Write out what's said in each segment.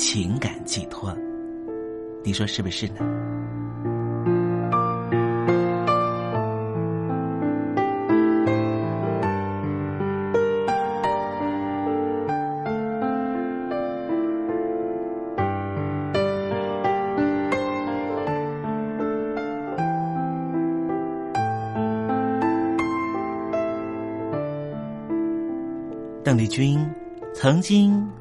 情感寄托，你说是不是呢？邓丽君。曾经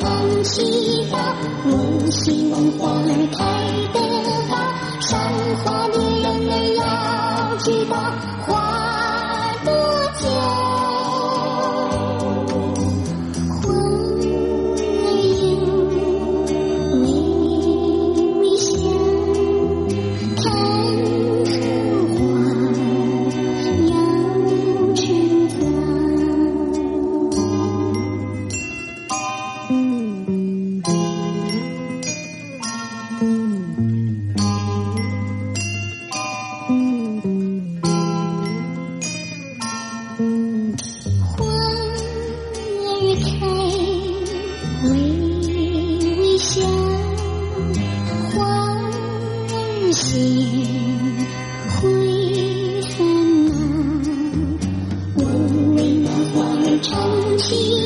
风起吧我希望花儿开得好山花女人儿要知道花 feel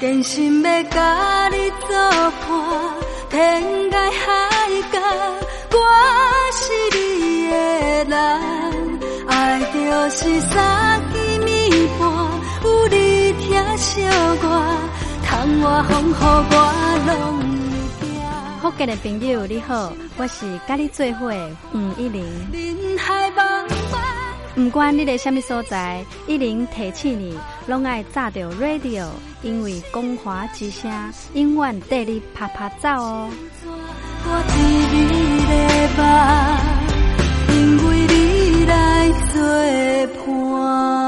真心要甲你作伴，天涯海角，我是你的人。爱就是三更暝半，有你疼惜我，窗外风雨我拢会惊。福建的朋友你好，我是甲你做伙吴一玲。不管你在什么所在，一零提起你，拢爱炸着 radio，因为光华之声永远带你啪啪走哦。我你因为你来作伴。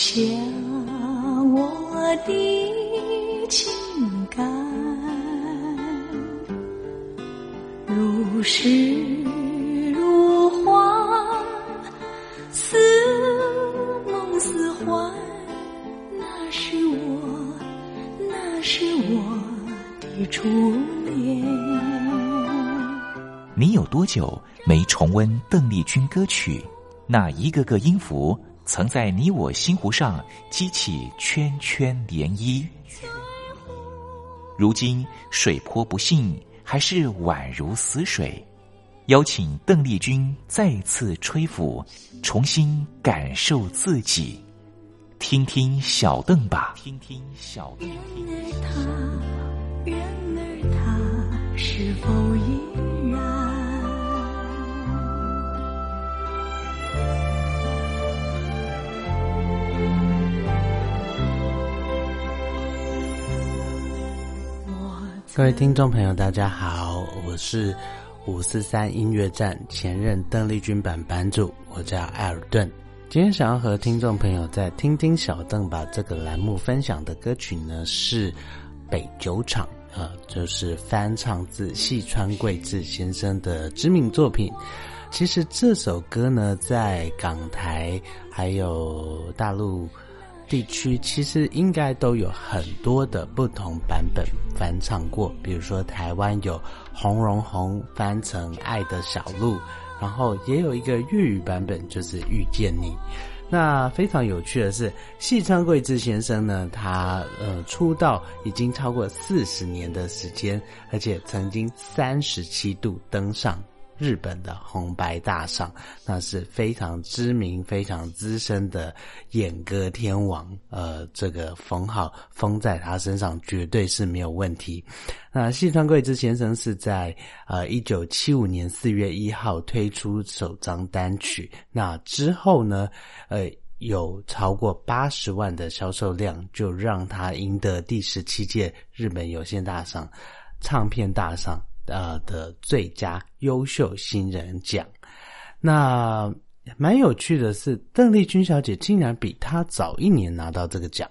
下我的情感，如诗如画，似梦似幻，那是我，那是我的。初恋。你有多久没重温邓丽君歌曲？那一个个音符，曾在你我心湖上激起圈圈涟漪。如今水波不兴，还是宛如死水。邀请邓丽君再次吹拂，重新感受自己。听听小邓吧。听听小邓。然而他是否依各位听众朋友，大家好，我是五四三音乐站前任邓丽君版版主，我叫艾尔顿。今天想要和听众朋友在听听小邓把这个栏目分享的歌曲呢是。北酒厂啊，就是翻唱自细川贵志先生的知名作品。其实这首歌呢，在港台还有大陆地区，其实应该都有很多的不同版本翻唱过。比如说台湾有洪荣宏翻成《爱的小路》，然后也有一个粤语版本，就是《遇见你》。那非常有趣的是，细川贵志先生呢，他呃出道已经超过四十年的时间，而且曾经三十七度登上。日本的红白大赏，那是非常知名、非常资深的演歌天王，呃，这个封号封在他身上绝对是没有问题。那细川贵之先生是在呃一九七五年四月一号推出首张单曲，那之后呢，呃，有超过八十万的销售量，就让他赢得第十七届日本有线大赏唱片大赏。呃的最佳优秀新人奖，那蛮有趣的是，邓丽君小姐竟然比她早一年拿到这个奖。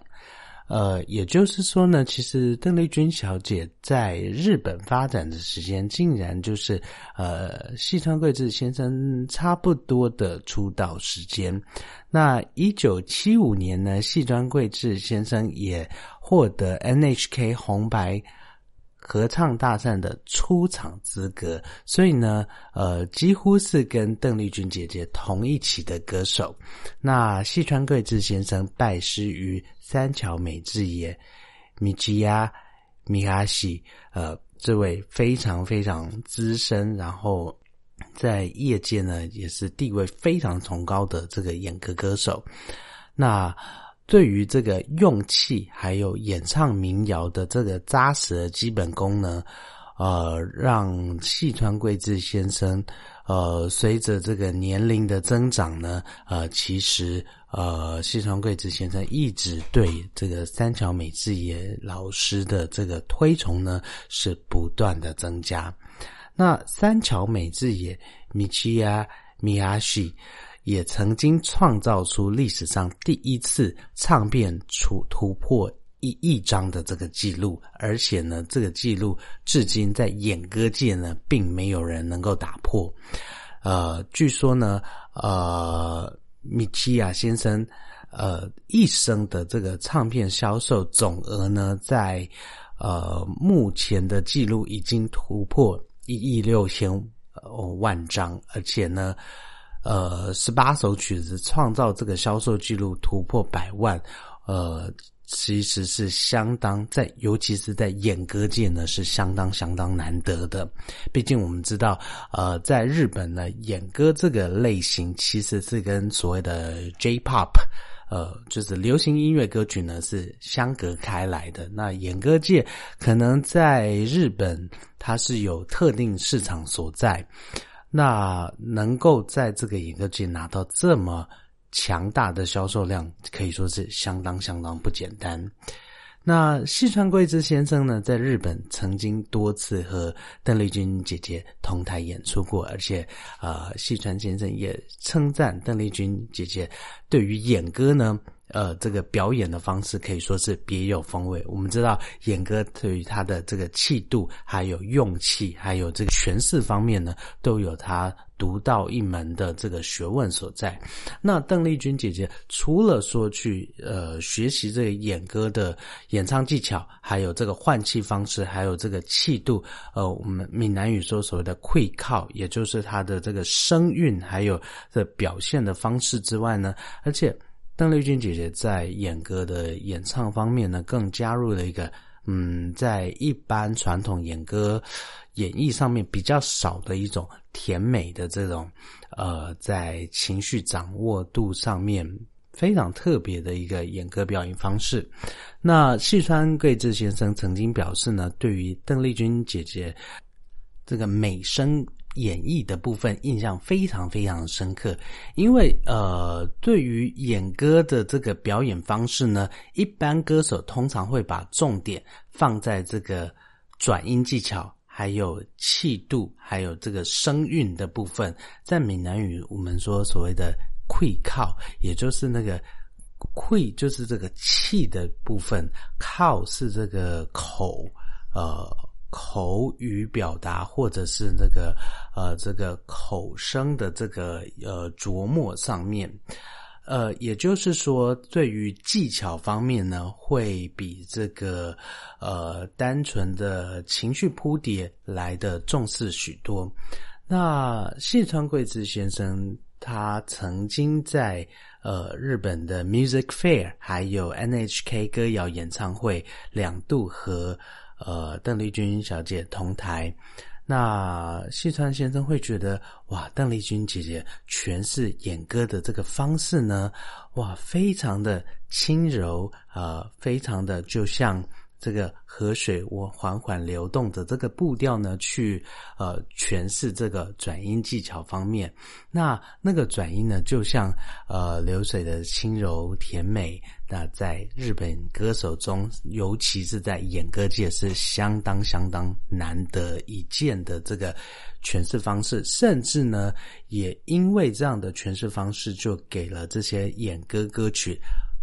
呃，也就是说呢，其实邓丽君小姐在日本发展的时间，竟然就是呃，细川贵志先生差不多的出道时间。那一九七五年呢，细川贵志先生也获得 NHK 红白。合唱大赛的出场资格，所以呢，呃，几乎是跟邓丽君姐姐同一期的歌手。那细川贵志先生拜师于三桥美智也、米吉亚、米哈西，呃，这位非常非常资深，然后在业界呢也是地位非常崇高的这个演歌歌手。那。对于这个用气，还有演唱民谣的这个扎实的基本功呢，呃，让细川贵志先生，呃，随着这个年龄的增长呢，呃，其实呃，细川贵志先生一直对这个三桥美智也老师的这个推崇呢，是不断的增加。那三桥美智也米奇亚米亚西。也曾经创造出历史上第一次唱片出突破一亿张的这个记录，而且呢，这个记录至今在演歌界呢，并没有人能够打破。呃，据说呢，呃，米奇亚先生呃一生的这个唱片销售总额呢，在呃目前的记录已经突破一亿六千万张，而且呢。呃，十八首曲子创造这个销售记录突破百万，呃，其实是相当在，尤其是在演歌界呢，是相当相当难得的。毕竟我们知道，呃，在日本呢，演歌这个类型其实是跟所谓的 J-pop，呃，就是流行音乐歌曲呢是相隔开来的。那演歌界可能在日本，它是有特定市场所在。那能够在这个演歌界拿到这么强大的销售量，可以说是相当相当不简单。那细川贵之先生呢，在日本曾经多次和邓丽君姐姐同台演出过，而且呃，细川先生也称赞邓丽君姐姐对于演歌呢。呃，这个表演的方式可以说是别有风味。我们知道，演歌对于他的这个气度、还有用气、还有这个诠释方面呢，都有他独到一门的这个学问所在。那邓丽君姐姐除了说去呃学习这个演歌的演唱技巧，还有这个换气方式，还有这个气度，呃，我们闽南语说所谓的“溃靠”，也就是他的这个声韵，还有这表现的方式之外呢，而且。邓丽君姐姐在演歌的演唱方面呢，更加入了一个嗯，在一般传统演歌演绎上面比较少的一种甜美的这种呃，在情绪掌握度上面非常特别的一个演歌表演方式。那细川贵志先生曾经表示呢，对于邓丽君姐姐这个美声。演绎的部分印象非常非常深刻，因为呃，对于演歌的这个表演方式呢，一般歌手通常会把重点放在这个转音技巧，还有气度，还有这个声韵的部分。在闽南语，我们说所谓的“溃靠”，也就是那个“溃”就是这个气的部分，“靠”是这个口，呃。口语表达，或者是那个呃，这个口声的这个呃琢磨上面，呃，也就是说，对于技巧方面呢，会比这个呃单纯的情绪铺叠来的重视许多。那细川贵子先生，他曾经在呃日本的 Music Fair，还有 NHK 歌谣演唱会两度和。呃，邓丽君小姐同台，那细川先生会觉得哇，邓丽君姐姐诠释演歌的这个方式呢，哇，非常的轻柔，呃，非常的就像。这个河水我缓缓流动的这个步调呢，去呃诠释这个转音技巧方面。那那个转音呢，就像呃流水的轻柔甜美。那在日本歌手中，尤其是在演歌界，是相当相当难得一见的这个诠释方式。甚至呢，也因为这样的诠释方式，就给了这些演歌歌曲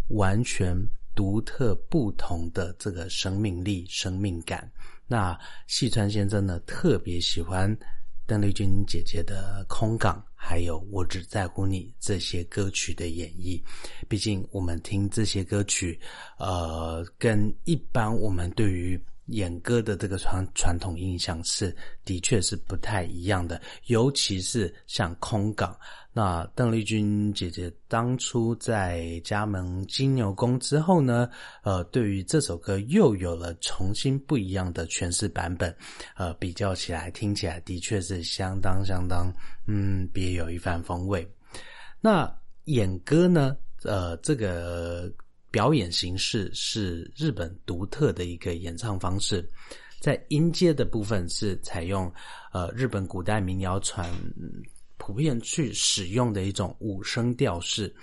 完全。独特不同的这个生命力、生命感。那细川先生呢，特别喜欢邓丽君姐姐的《空港》，还有《我只在乎你》这些歌曲的演绎。毕竟我们听这些歌曲，呃，跟一般我们对于演歌的这个传传统印象是，的确是不太一样的。尤其是像《空港》。那邓丽君姐姐当初在加盟金牛宫之后呢，呃，对于这首歌又有了重新不一样的诠释版本，呃，比较起来听起来的确是相当相当，嗯，别有一番风味。那演歌呢，呃，这个表演形式是日本独特的一个演唱方式，在音阶的部分是采用呃日本古代民谣传。普遍去使用的一种五声调式，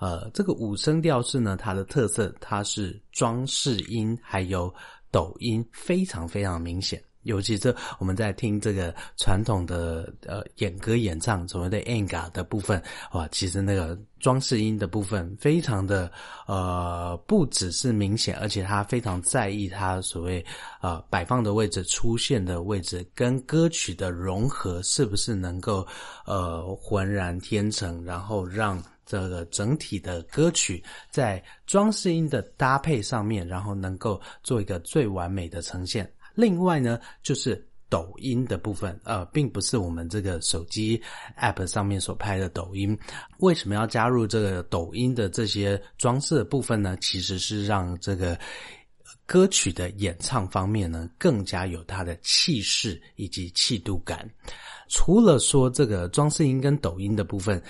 呃，这个五声调式呢，它的特色它是装饰音还有抖音非常非常明显。尤其是我们在听这个传统的呃演歌演唱所谓的 anga 的部分，哇，其实那个装饰音的部分非常的呃不只是明显，而且他非常在意他所谓呃摆放的位置、出现的位置跟歌曲的融合是不是能够呃浑然天成，然后让这个整体的歌曲在装饰音的搭配上面，然后能够做一个最完美的呈现。另外呢，就是抖音的部分，呃，并不是我们这个手机 App 上面所拍的抖音。为什么要加入这个抖音的这些装饰部分呢？其实是让这个歌曲的演唱方面呢，更加有它的气势以及气度感。除了说这个装饰音跟抖音的部分。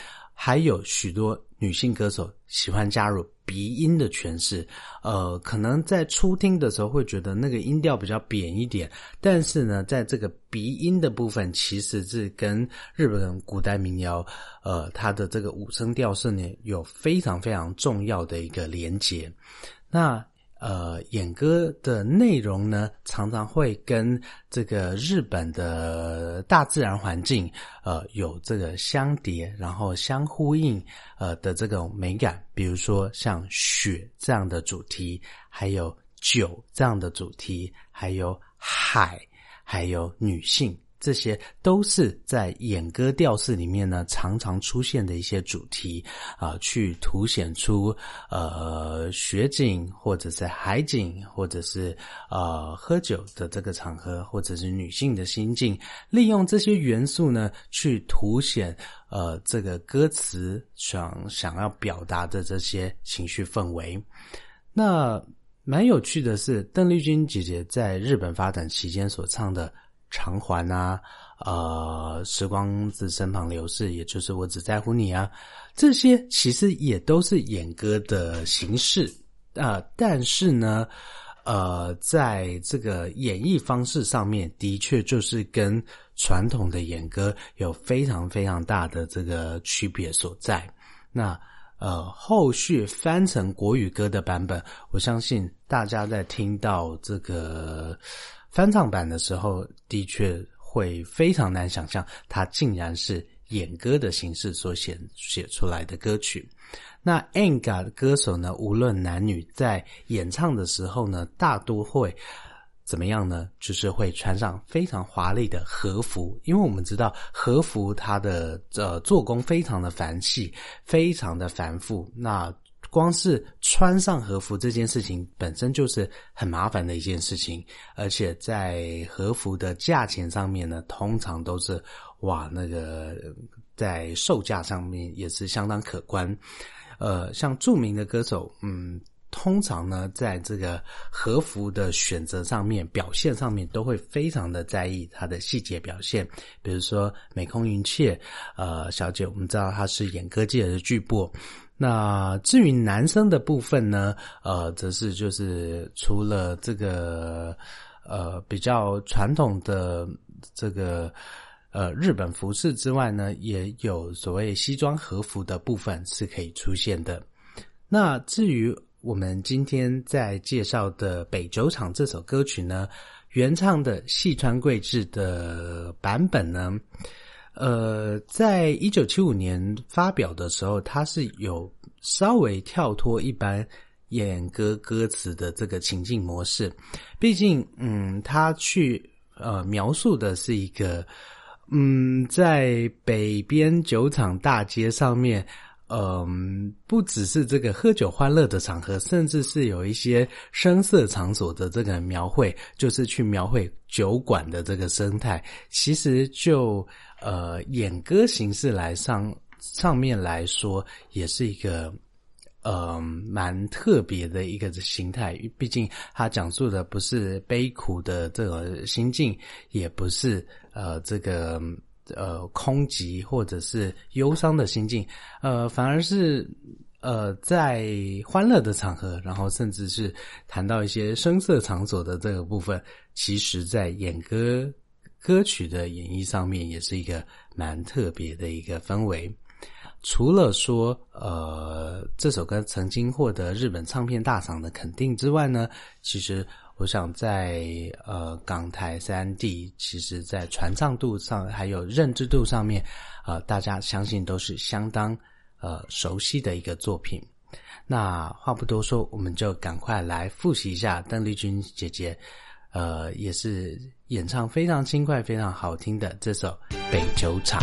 还有许多女性歌手喜欢加入鼻音的诠释，呃，可能在初听的时候会觉得那个音调比较扁一点，但是呢，在这个鼻音的部分，其实是跟日本古代民谣，呃，它的这个五声调式呢，有非常非常重要的一个连接。那。呃，演歌的内容呢，常常会跟这个日本的大自然环境，呃，有这个相叠，然后相呼应，呃的这种美感。比如说像雪这样的主题，还有酒这样的主题，还有海，还有女性。这些都是在演歌调式里面呢，常常出现的一些主题啊，去凸显出呃雪景，或者是海景，或者是呃喝酒的这个场合，或者是女性的心境，利用这些元素呢，去凸显呃这个歌词想想要表达的这些情绪氛围。那蛮有趣的是，邓丽君姐姐在日本发展期间所唱的。偿还啊，呃，时光自身旁流逝，也就是我只在乎你啊，这些其实也都是演歌的形式啊，但是呢，呃，在这个演绎方式上面，的确就是跟传统的演歌有非常非常大的这个区别所在。那呃，后续翻成国语歌的版本，我相信大家在听到这个。翻唱版的时候，的确会非常难想象，它竟然是演歌的形式所写写出来的歌曲。那 Anga 的歌手呢，无论男女，在演唱的时候呢，大多会怎么样呢？就是会穿上非常华丽的和服，因为我们知道和服它的呃做工非常的繁细，非常的繁复。那光是穿上和服这件事情本身就是很麻烦的一件事情，而且在和服的价钱上面呢，通常都是哇，那个在售价上面也是相当可观。呃，像著名的歌手，嗯，通常呢，在这个和服的选择上面、表现上面，都会非常的在意它的细节表现。比如说美空云雀，呃，小姐，我们知道她是演歌界的巨擘。那至于男生的部分呢，呃，则是就是除了这个呃比较传统的这个呃日本服饰之外呢，也有所谓西装和服的部分是可以出现的。那至于我们今天在介绍的《北酒厂》这首歌曲呢，原唱的细川贵志的版本呢。呃，在一九七五年发表的时候，它是有稍微跳脱一般演歌歌词的这个情境模式。毕竟，嗯，他去呃描述的是一个，嗯，在北边酒厂大街上面。嗯，不只是这个喝酒欢乐的场合，甚至是有一些声色场所的这个描绘，就是去描绘酒馆的这个生态。其实就呃演歌形式来上上面来说，也是一个呃蛮特别的一个形态。毕竟他讲述的不是悲苦的这个心境，也不是呃这个。呃，空寂或者是忧伤的心境，呃，反而是呃，在欢乐的场合，然后甚至是谈到一些声色场所的这个部分，其实在演歌歌曲的演绎上面，也是一个蛮特别的一个氛围。除了说，呃，这首歌曾经获得日本唱片大赏的肯定之外呢，其实。我想在呃港台三地，其实在传唱度上还有认知度上面，呃，大家相信都是相当呃熟悉的一个作品。那话不多说，我们就赶快来复习一下邓丽君姐姐，呃，也是演唱非常轻快、非常好听的这首《北酒厂》。